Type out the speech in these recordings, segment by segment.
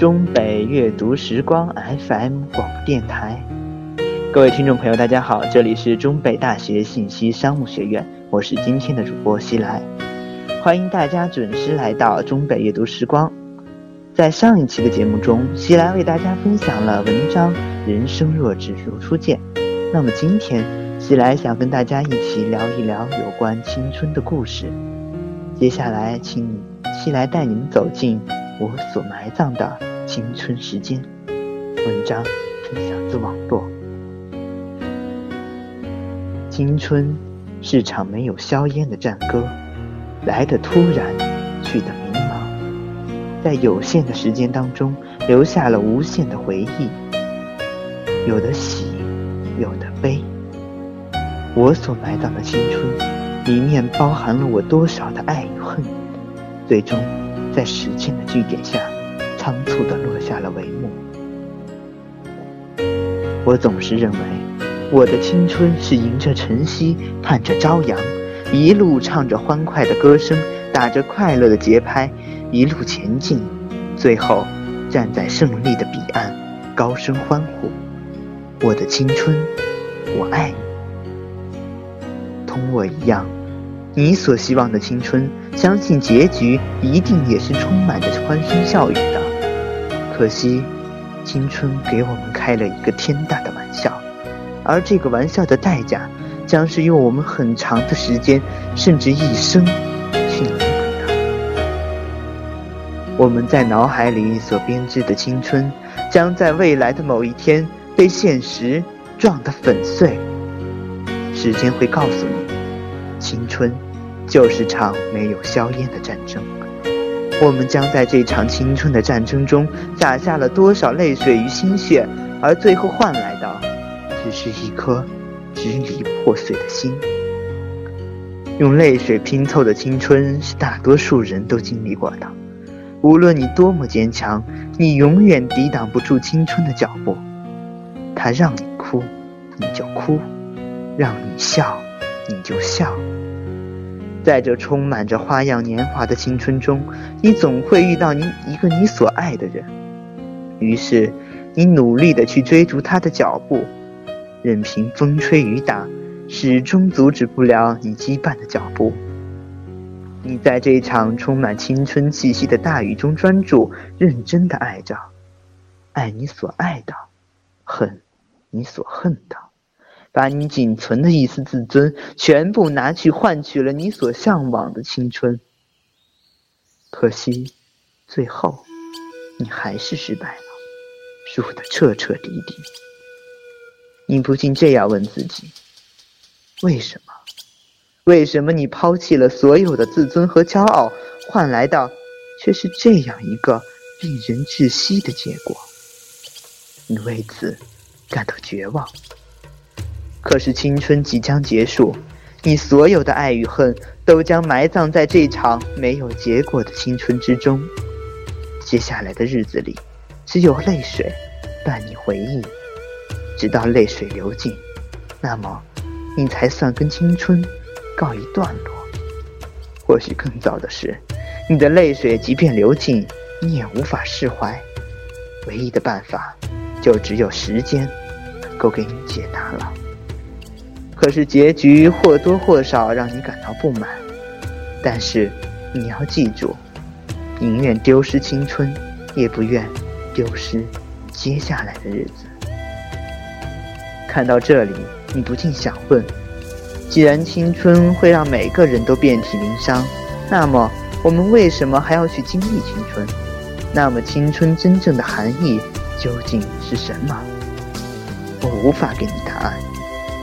中北阅读时光 FM 广播电台，各位听众朋友，大家好，这里是中北大学信息商务学院，我是今天的主播西来，欢迎大家准时来到中北阅读时光。在上一期的节目中，西来为大家分享了文章《人生若只如初见》，那么今天西来想跟大家一起聊一聊有关青春的故事。接下来，请西来带你们走进我所埋葬的青春时间。文章分享自网络。青春是场没有硝烟的战歌，来的突然，去的迷茫，在有限的时间当中，留下了无限的回忆。有的喜，有的悲。我所埋葬的青春。里面包含了我多少的爱与恨，最终在时间的句点下，仓促地落下了帷幕。我总是认为，我的青春是迎着晨曦，盼着朝阳，一路唱着欢快的歌声，打着快乐的节拍，一路前进，最后站在胜利的彼岸，高声欢呼。我的青春，我爱你。同我一样，你所希望的青春，相信结局一定也是充满着欢声笑语的。可惜，青春给我们开了一个天大的玩笑，而这个玩笑的代价，将是用我们很长的时间，甚至一生去弥补的。我们在脑海里所编织的青春，将在未来的某一天被现实撞得粉碎。时间会告诉你，青春就是场没有硝烟的战争。我们将在这场青春的战争中洒下了多少泪水与心血，而最后换来的，只是一颗支离破碎的心。用泪水拼凑的青春，是大多数人都经历过的。无论你多么坚强，你永远抵挡不住青春的脚步。他让你哭，你就哭。让你笑，你就笑。在这充满着花样年华的青春中，你总会遇到你一个你所爱的人。于是，你努力的去追逐他的脚步，任凭风吹雨打，始终阻止不了你羁绊的脚步。你在这场充满青春气息的大雨中专注、认真的爱着，爱你所爱的，恨你所恨的。把你仅存的一丝自尊全部拿去换取了你所向往的青春，可惜，最后，你还是失败了，输得彻彻底底。你不禁这样问自己：为什么？为什么你抛弃了所有的自尊和骄傲，换来的却是这样一个令人窒息的结果？你为此感到绝望。可是青春即将结束，你所有的爱与恨都将埋葬在这场没有结果的青春之中。接下来的日子里，只有泪水伴你回忆，直到泪水流尽，那么你才算跟青春告一段落。或许更糟的是，你的泪水即便流尽，你也无法释怀。唯一的办法，就只有时间能够给你解答了。可是结局或多或少让你感到不满，但是你要记住，宁愿丢失青春，也不愿丢失接下来的日子。看到这里，你不禁想问：既然青春会让每个人都遍体鳞伤，那么我们为什么还要去经历青春？那么青春真正的含义究竟是什么？我无法给你答案。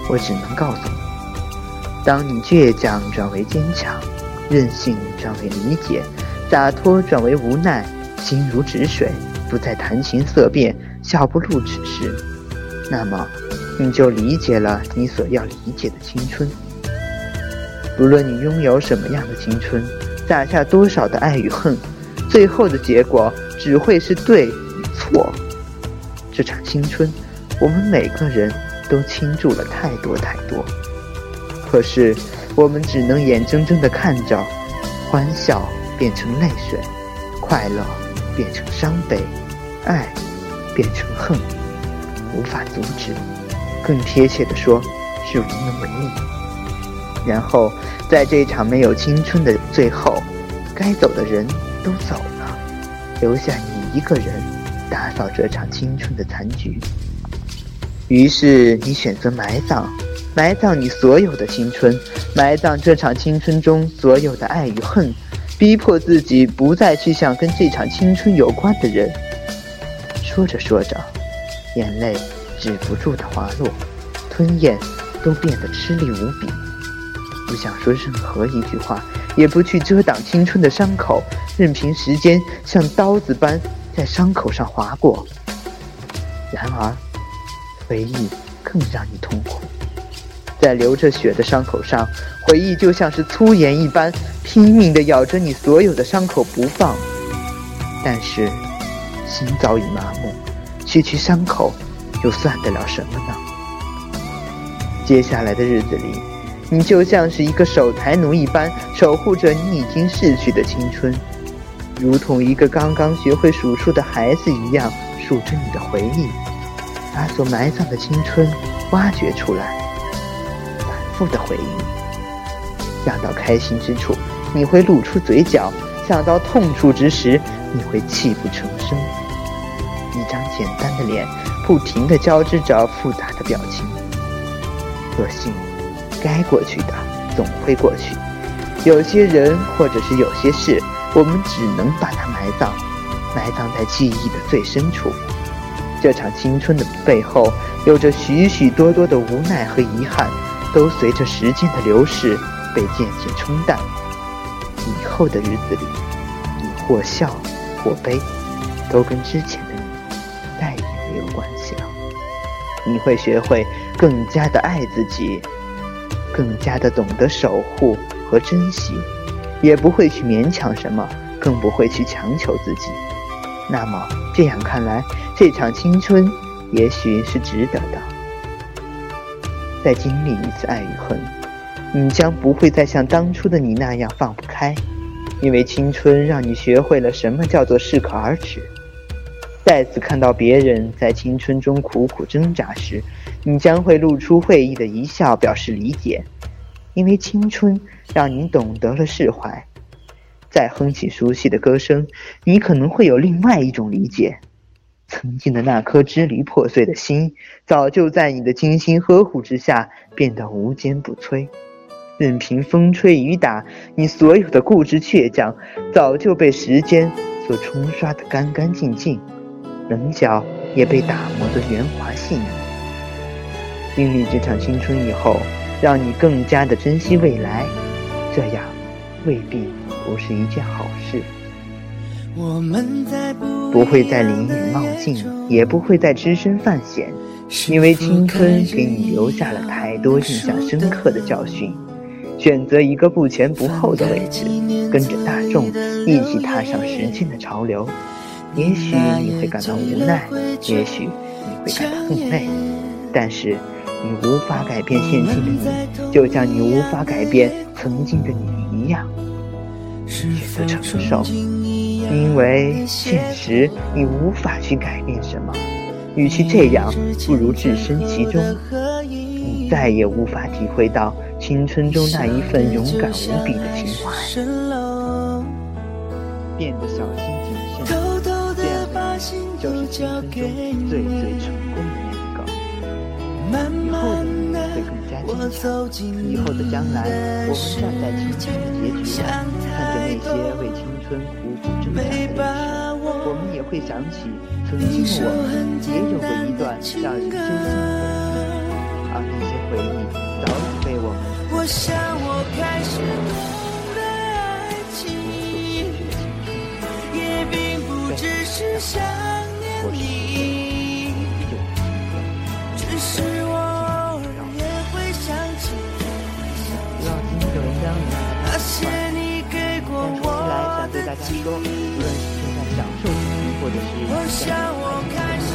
我只能告诉你：当你倔强转为坚强，任性转为理解，洒脱转为无奈，心如止水，不再谈情色变，笑不露齿时，那么你就理解了你所要理解的青春。无论你拥有什么样的青春，洒下多少的爱与恨，最后的结果只会是对与错。这场青春，我们每个人。都倾注了太多太多，可是我们只能眼睁睁地看着，欢笑变成泪水，快乐变成伤悲，爱变成恨，无法阻止，更贴切的说，是无能为力。然后，在这场没有青春的最后，该走的人都走了，留下你一个人打扫这场青春的残局。于是，你选择埋葬，埋葬你所有的青春，埋葬这场青春中所有的爱与恨。逼迫自己不再去想跟这场青春有关的人。说着说着，眼泪止不住的滑落，吞咽都变得吃力无比。不想说任何一句话，也不去遮挡青春的伤口，任凭时间像刀子般在伤口上划过。然而，回忆更让你痛苦。在流着血的伤口上，回忆就像是粗盐一般，拼命地咬着你所有的伤口不放。但是，心早已麻木，去去伤口，又算得了什么呢？接下来的日子里，你就像是一个守财奴一般，守护着你已经逝去的青春，如同一个刚刚学会数数的孩子一样，数着你的回忆，把所埋葬的青春挖掘出来。反复的回忆，想到开心之处，你会露出嘴角；想到痛处之时，你会泣不成声。一张简单的脸，不停地交织着复杂的表情。可惜，该过去的总会过去。有些人，或者是有些事，我们只能把它埋葬，埋葬在记忆的最深处。这场青春的背后，有着许许多多的无奈和遗憾。都随着时间的流逝被渐渐冲淡。以后的日子里，你或笑或悲，都跟之前的你再也没有关系了。你会学会更加的爱自己，更加的懂得守护和珍惜，也不会去勉强什么，更不会去强求自己。那么这样看来，这场青春也许是值得的。再经历一次爱与恨，你将不会再像当初的你那样放不开，因为青春让你学会了什么叫做适可而止。再次看到别人在青春中苦苦挣扎时，你将会露出会意的一笑，表示理解，因为青春让你懂得了释怀。再哼起熟悉的歌声，你可能会有另外一种理解。曾经的那颗支离破碎的心，早就在你的精心呵护之下变得无坚不摧。任凭风吹雨打，你所有的固执倔强，早就被时间所冲刷得干干净净，棱角也被打磨得圆滑细腻。经历这场青春以后，让你更加的珍惜未来，这样未必不是一件好事。我们不会再淋雨冒进，也不会再只身犯险，因为青春给你留下了太多印象深刻的教训。选择一个不前不后的位置，跟着大众一起踏上时间的潮流。也许你会感到无奈，也许你会感到很累，但是你无法改变现今的你，就像你无法改变曾经的你。选择承受。因为现实，你无法去改变什么。与其这样，不如置身其中。你再也无法体会到青春中那一份勇敢无比的情怀。变得小心谨慎，这样的人就是青春中最最成功的那一个。以后的将来，我们站在青春的结局上，看着那些为青春苦苦挣扎的历史，我们也会想起曾经的我们也有过一段让人揪心的回忆，而那些回忆早已被我们我想我开始懂得爱情，也并不只是想念你，说，无论是正在享受或者是正在开心，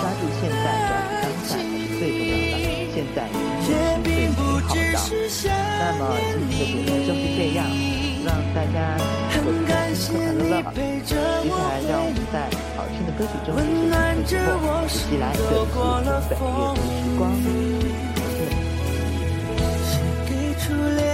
抓住现在，抓住当下才是最重要的。现在是最美好的。那么今天的节目就是这样，让大家。过开心。课堂的乐。接下来，让我们在好听的歌曲中结束之后，一起来珍惜本夜的时光。我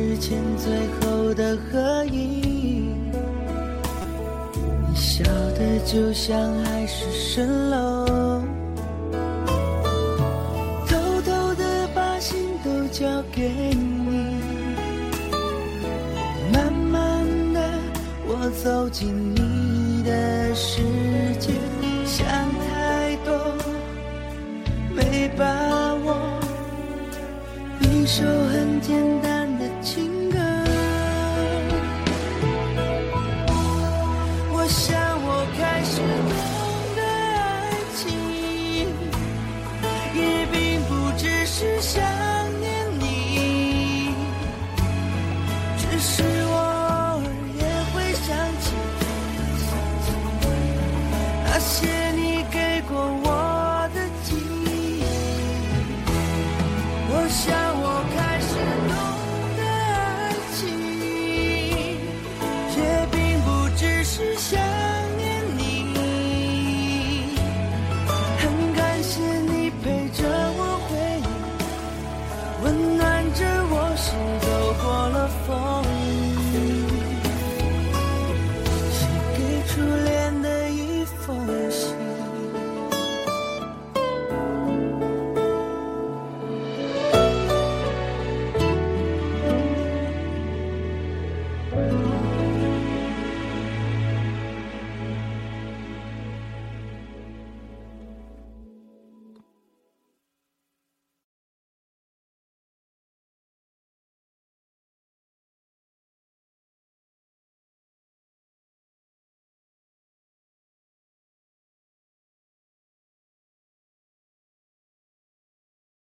之前最后的合影，你笑得就像海市蜃楼，偷偷的把心都交给你。慢慢的，我走进你只是我偶尔也会想起，那些。